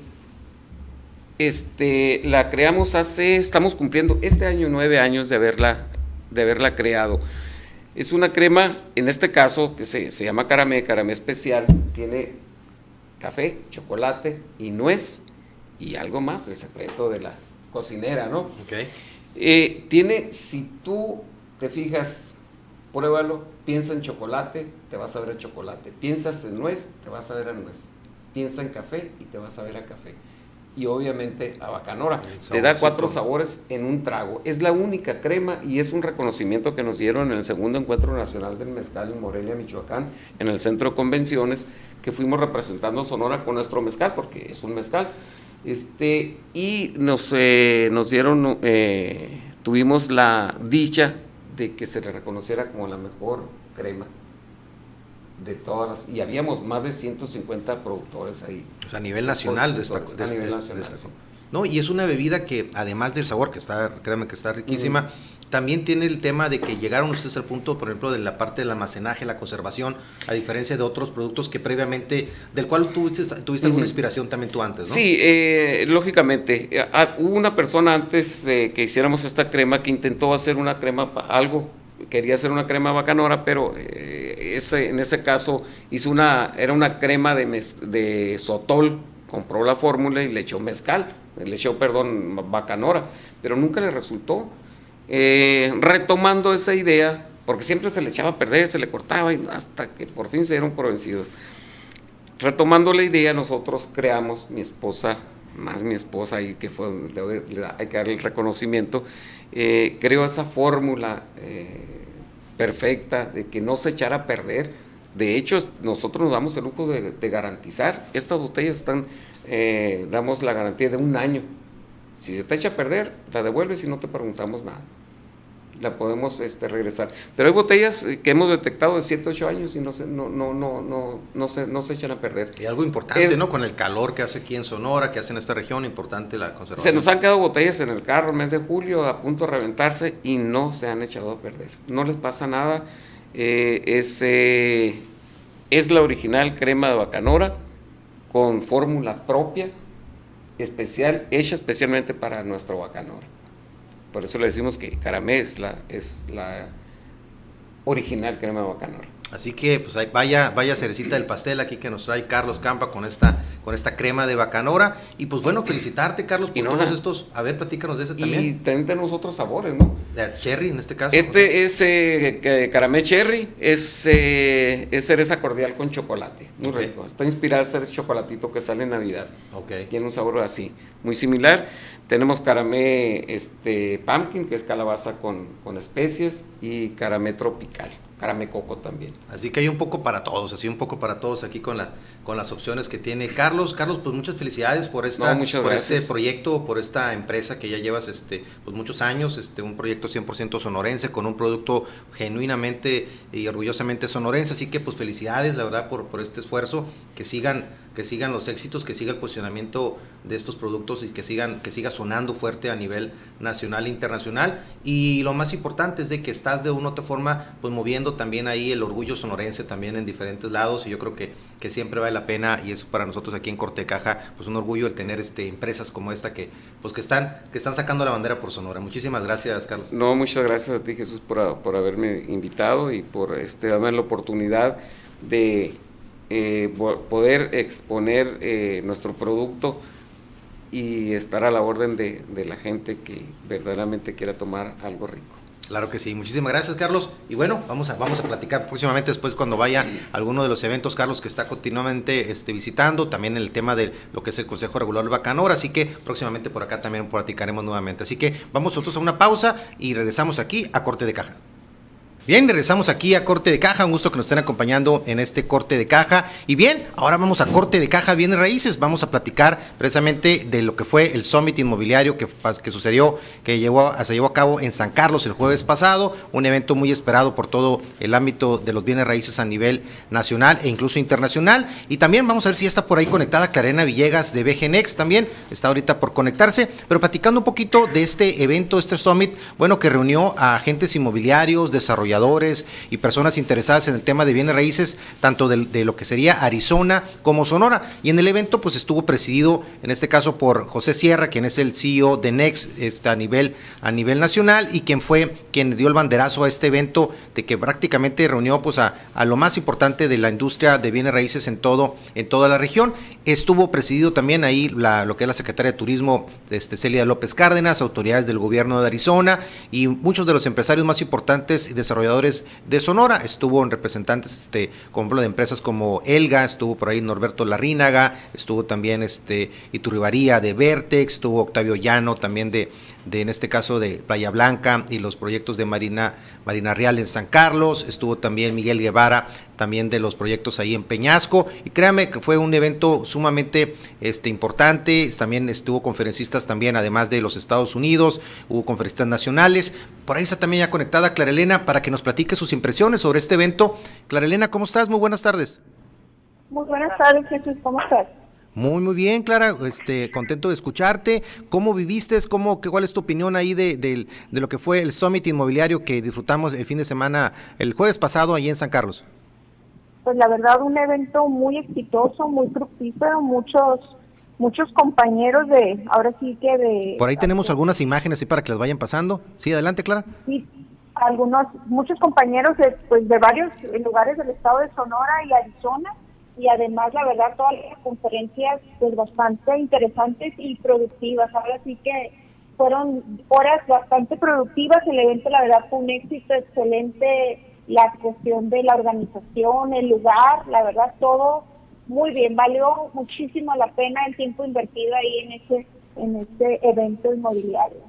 este, la creamos hace, estamos cumpliendo este año nueve años de haberla, de haberla creado. Es una crema, en este caso, que se, llama caramé, caramé especial, tiene café, chocolate y nuez y algo más, el secreto de la cocinera, ¿no? Okay. Eh, tiene, si tú te fijas, pruébalo, piensa en chocolate, te vas a ver a chocolate. Piensas en nuez, te vas a ver a nuez. Piensa en café y te vas a ver a café y obviamente a bacanora. Te da cuatro sabores en un trago. Es la única crema y es un reconocimiento que nos dieron en el segundo encuentro nacional del mezcal en Morelia, Michoacán, en el centro de convenciones, que fuimos representando Sonora con nuestro mezcal, porque es un mezcal. Este, y nos, eh, nos dieron, eh, tuvimos la dicha de que se le reconociera como la mejor crema de todas las, y habíamos más de 150 productores ahí. a nivel nacional de esta, a nivel nacional, No, y es una bebida que además del sabor, que está, créanme que está riquísima, también tiene el tema de que llegaron ustedes al punto, por ejemplo, de la parte del almacenaje, la conservación, a diferencia de otros productos que previamente, del cual tuviste, tuviste alguna inspiración también tú antes, ¿no? Sí, eh, lógicamente. Eh, ah, hubo una persona antes que hiciéramos esta crema que intentó hacer una crema, algo, quería hacer una crema bacanora, pero eh, ese, en ese caso hizo una, era una crema de, de sotol, compró la fórmula y le echó mezcal, le echó, perdón, bacanora, pero nunca le resultó. Eh, retomando esa idea, porque siempre se le echaba a perder, se le cortaba y hasta que por fin se dieron por vencidos. Retomando la idea, nosotros creamos, mi esposa, más mi esposa, y que fue, hay que darle el reconocimiento, eh, creó esa fórmula eh, perfecta de que no se echara a perder. De hecho, nosotros nos damos el lujo de, garantizar, estas botellas están, damos la garantía de un año. Si se te echa a perder, la devuelves y no te preguntamos nada la podemos este, regresar. Pero hay botellas eh, que hemos detectado de 7, 8 años y no se, no, no, no, no, no, se, no se echan a perder. Y algo importante, ¿no? Con el calor que hace aquí en Sonora, que hace en esta región, importante la conservación. Se nos han quedado botellas en el carro el mes de julio a punto de reventarse y no se han echado a perder. No les pasa nada. Eh, es, es la original crema de bacanora con fórmula propia, especial, hecha especialmente para nuestro bacanora. Por eso le decimos que Caramé es la, es la original crema de bacanora. Así que pues vaya, vaya cerecita del pastel aquí que nos trae Carlos Campa con esta, con esta crema de bacanora. Y pues bueno, felicitarte Carlos por todos estos. A ver, platícanos de ese también. Y también tenemos otros sabores, ¿no? De cherry en este caso. Este es eh, caramé cherry, es, eh, es cereza cordial con chocolate. Muy rico. Está inspirada en ese chocolatito que sale en Navidad. Okay. Tiene un sabor así, muy similar. Tenemos caramé este, pumpkin, que es calabaza con, con especies, y caramé tropical carame coco también. Así que hay un poco para todos, así un poco para todos aquí con la con las opciones que tiene Carlos. Carlos, pues muchas felicidades por esta por este proyecto, por esta empresa que ya llevas este pues muchos años, este un proyecto 100% sonorense con un producto genuinamente y orgullosamente sonorense, así que pues felicidades, la verdad por por este esfuerzo, que sigan que sigan los éxitos, que siga el posicionamiento de estos productos y que sigan que siga sonando fuerte a nivel nacional e internacional y lo más importante es de que estás de una u otra forma pues moviendo también ahí el orgullo sonorense también en diferentes lados y yo creo que, que siempre vale la pena y eso para nosotros aquí en Corte Caja pues un orgullo el tener este empresas como esta que pues que están que están sacando la bandera por Sonora. Muchísimas gracias, Carlos. No, muchas gracias a ti Jesús por, por haberme invitado y por este darme la oportunidad de eh, poder exponer eh, nuestro producto y estar a la orden de, de la gente que verdaderamente quiera tomar algo rico. Claro que sí, muchísimas gracias Carlos. Y bueno, vamos a, vamos a platicar próximamente después cuando vaya a alguno de los eventos, Carlos, que está continuamente este, visitando, también el tema de lo que es el Consejo Regular del Bacanor, así que próximamente por acá también platicaremos nuevamente. Así que vamos nosotros a una pausa y regresamos aquí a Corte de Caja. Bien, regresamos aquí a Corte de Caja. Un gusto que nos estén acompañando en este Corte de Caja. Y bien, ahora vamos a Corte de Caja Bienes Raíces. Vamos a platicar precisamente de lo que fue el Summit Inmobiliario que, sucedió, que se llevó a cabo en San Carlos el jueves pasado. Un evento muy esperado por todo el ámbito de los bienes raíces a nivel nacional e incluso internacional. Y también vamos a ver si está por ahí conectada Clarena Villegas de BGNX también. Está ahorita por conectarse. Pero platicando un poquito de este evento, este Summit, bueno, que reunió a agentes inmobiliarios, desarrolladores y personas interesadas en el tema de bienes raíces, tanto de, lo que sería Arizona como Sonora. Y en el evento pues estuvo presidido, en este caso, por José Sierra, quien es el CEO de Next este, a, nivel, a nivel nacional y quien fue quien dio el banderazo a este evento de que prácticamente reunió pues a, a lo más importante de la industria de bienes raíces en, todo, en toda la región. Estuvo presidido también ahí lo que es la secretaria de Turismo, este, Celia López Cárdenas, autoridades del gobierno de Arizona y muchos de los empresarios más importantes y desarrolladores de Sonora. Estuvo en representantes, este, como de empresas como Elga, estuvo por ahí Norberto Larrínaga, estuvo también este Iturribaría de Vertex, estuvo Octavio Llano también de, de, en este caso de Playa Blanca y los proyectos de Marina, Marina Real en San Carlos, estuvo también Miguel Guevara también de los proyectos ahí en Peñasco. Y créame que fue un evento sumamente este, importante. También estuvo conferencistas también, además de los Estados Unidos, hubo conferencistas nacionales. Por ahí está también ya conectada Clara Elena para que nos platique sus impresiones sobre este evento. Clara Elena, ¿cómo estás? Muy buenas tardes. Muy buenas tardes, Jesús, ¿cómo estás? Muy, muy bien, Clara, este, contento de escucharte. ¿Cómo viviste? ¿Cómo, qué, ¿Cuál es tu opinión ahí de, de, lo que fue el Summit Inmobiliario que disfrutamos el fin de semana, el jueves pasado, ahí en San Carlos? Pues la verdad, un evento muy exitoso, muy fructífero, muchos muchos compañeros de, ahora sí que de... Por ahí tenemos algunas imágenes para que las vayan pasando. Sí, adelante, Clara. Sí, algunos, muchos compañeros de, pues, de varios lugares del estado de Sonora y Arizona y además la verdad todas las conferencias pues bastante interesantes y productivas. Ahora sí que fueron horas bastante productivas, el evento la verdad fue un éxito excelente, la cuestión de la organización, el lugar, la verdad todo muy bien, valió muchísimo la pena el tiempo invertido ahí en ese en este evento inmobiliario.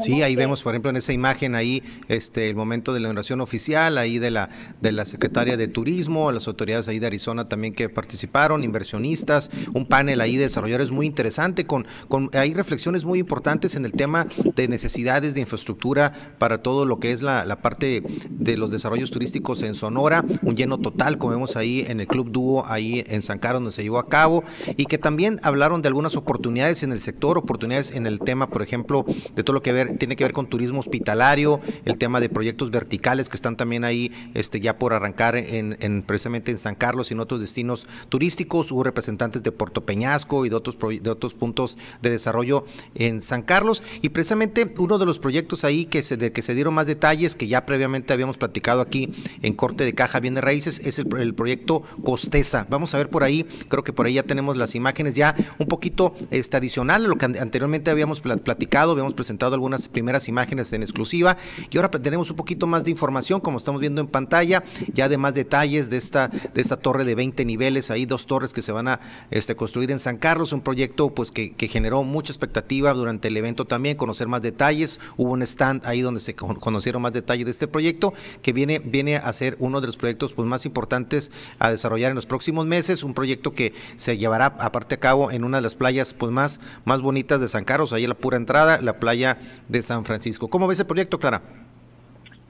Sí, ahí vemos, por ejemplo, en esa imagen ahí, este, el momento de la inauguración oficial, ahí de la de la secretaria de Turismo, las autoridades ahí de Arizona también que participaron, inversionistas, un panel ahí de desarrolladores muy interesante con con hay reflexiones muy importantes en el tema de necesidades de infraestructura para todo lo que es la, la parte de los desarrollos turísticos en Sonora, un lleno total, como vemos ahí en el Club Dúo ahí en San Carlos donde se llevó a cabo y que también hablaron de algunas oportunidades en el sector, oportunidades en el tema, por ejemplo, de todo lo que ver, tiene que ver con turismo hospitalario, el tema de proyectos verticales que están también ahí este, ya por arrancar en, precisamente en San Carlos y en otros destinos turísticos. Hubo representantes de Puerto Peñasco y de otros, de otros puntos de desarrollo en San Carlos. Y precisamente uno de los proyectos ahí que se, de que se dieron más detalles, que ya previamente habíamos platicado aquí en Corte de Caja Bienes Raíces, es el, proyecto Costesa. Vamos a ver por ahí, creo que por ahí ya tenemos las imágenes ya un poquito este, adicional a lo que anteriormente habíamos platicado, habíamos presentado algunas primeras imágenes en exclusiva. Y ahora tenemos un poquito más de información como estamos viendo en pantalla, ya de más detalles de esta, de esta torre de 20 niveles, ahí dos torres que se van a este, construir en San Carlos, un proyecto pues que, generó mucha expectativa durante el evento también, conocer más detalles, hubo un stand ahí donde se conocieron más detalles de este proyecto que viene, viene a ser uno de los proyectos pues más importantes a desarrollar en los próximos meses, un proyecto que se llevará aparte a cabo en una de las playas pues más, más bonitas de San Carlos, ahí la pura entrada, la playa de San Francisco. ¿Cómo ves el proyecto, Clara?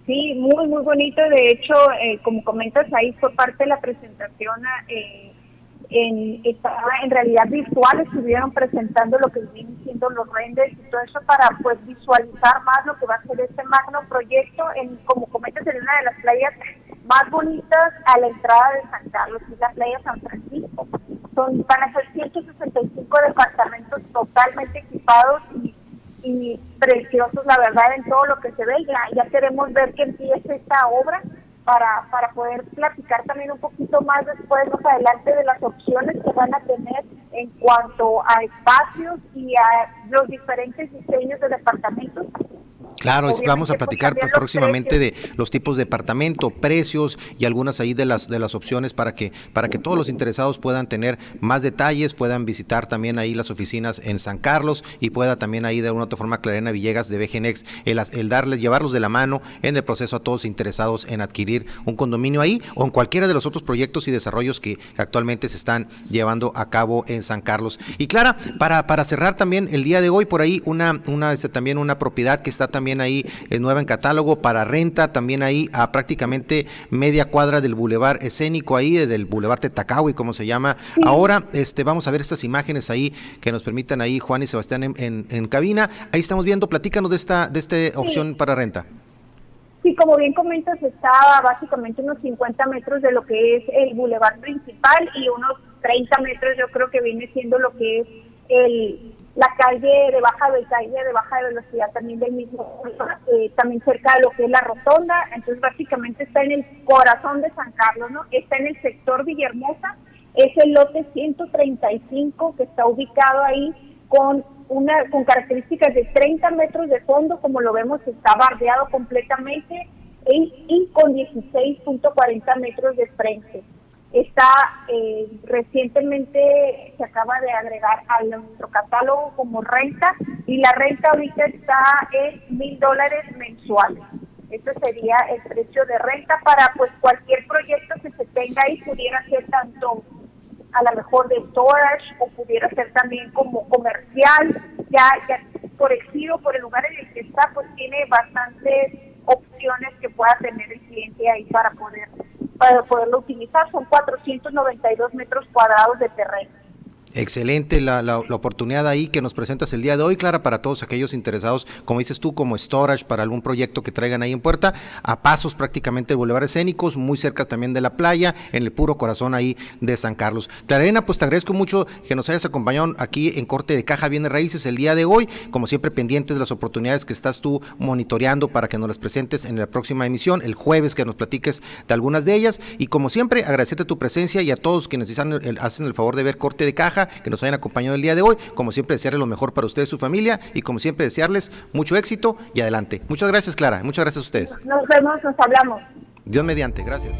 Sí, muy, muy bonito. De hecho, eh, como comentas, ahí fue parte de la presentación. Eh, en, en realidad virtual estuvieron presentando lo que vienen siendo los renders y todo eso para pues visualizar más lo que va a ser este magno proyecto en como comentas en una de las playas más bonitas a la entrada de San Carlos, que es la playa San Francisco. Son, van a ser 165 departamentos totalmente equipados y y preciosos, la verdad, en todo lo que se ve. Ya, ya queremos ver que empiece esta obra para, para poder platicar también un poquito más después, más adelante, de las opciones que van a tener en cuanto a espacios y a los diferentes diseños de departamentos Claro, vamos a platicar próximamente de los tipos de departamento, precios y algunas ahí de las de las opciones para que para que todos los interesados puedan tener más detalles, puedan visitar también ahí las oficinas en San Carlos y pueda también ahí de alguna otra forma Clarena Villegas de BGNX el, el darle llevarlos de la mano en el proceso a todos interesados en adquirir un condominio ahí o en cualquiera de los otros proyectos y desarrollos que actualmente se están llevando a cabo en San Carlos. Y Clara, para para cerrar también el día de hoy por ahí una una este, también una propiedad que está también ahí es nueva en catálogo para renta, también ahí a prácticamente media cuadra del bulevar escénico ahí, del bulevar y como se llama. Ahora este vamos a ver estas imágenes ahí que nos permitan ahí Juan y Sebastián en, en, cabina. Ahí estamos viendo, platícanos de esta, de esta opción para renta. Sí, como bien comentas, está básicamente unos 50 metros de lo que es el bulevar principal y unos 30 metros yo creo que viene siendo lo que es el la calle de baja de calle de baja velocidad también del mismo eh, también cerca de lo que es la rotonda. Entonces básicamente está en el corazón de San Carlos no está en el sector Villahermosa. Es el lote 135 que está ubicado ahí con una con características de 30 metros de fondo como lo vemos está bardeado completamente y, y con 16.40 metros de frente Está eh, recientemente se acaba de agregar a nuestro catálogo como renta y la renta ahorita está en mil dólares mensuales. Ese sería el precio de renta para pues cualquier proyecto que se tenga y pudiera ser tanto a lo mejor de storage o pudiera ser también como comercial. Ya, ya por el giro, por el lugar en el que está, pues tiene bastantes opciones que pueda tener el cliente ahí para poder para poderlo utilizar. Son 492 metros cuadrados de terreno. Excelente la, la, oportunidad ahí que nos presentas el día de hoy, Clara, para todos aquellos interesados, como dices tú, como storage para algún proyecto que traigan ahí en puerta, a pasos prácticamente del Boulevard Escénicos, muy cerca también de la playa, en el puro corazón ahí de San Carlos. Clarena, pues te agradezco mucho que nos hayas acompañado aquí en Corte de Caja Bienes Raíces el día de hoy, como siempre pendientes de las oportunidades que estás tú monitoreando para que nos las presentes en la próxima emisión, el jueves que nos platiques de algunas de ellas, y como siempre agradecerte tu presencia y a todos quienes hacen el favor de ver Corte de Caja que nos hayan acompañado el día de hoy. Como siempre, desearles lo mejor para ustedes y su familia y como siempre, desearles mucho éxito y adelante. Muchas gracias, Clara. Muchas gracias a ustedes. Nos vemos, nos hablamos. Dios mediante. Gracias.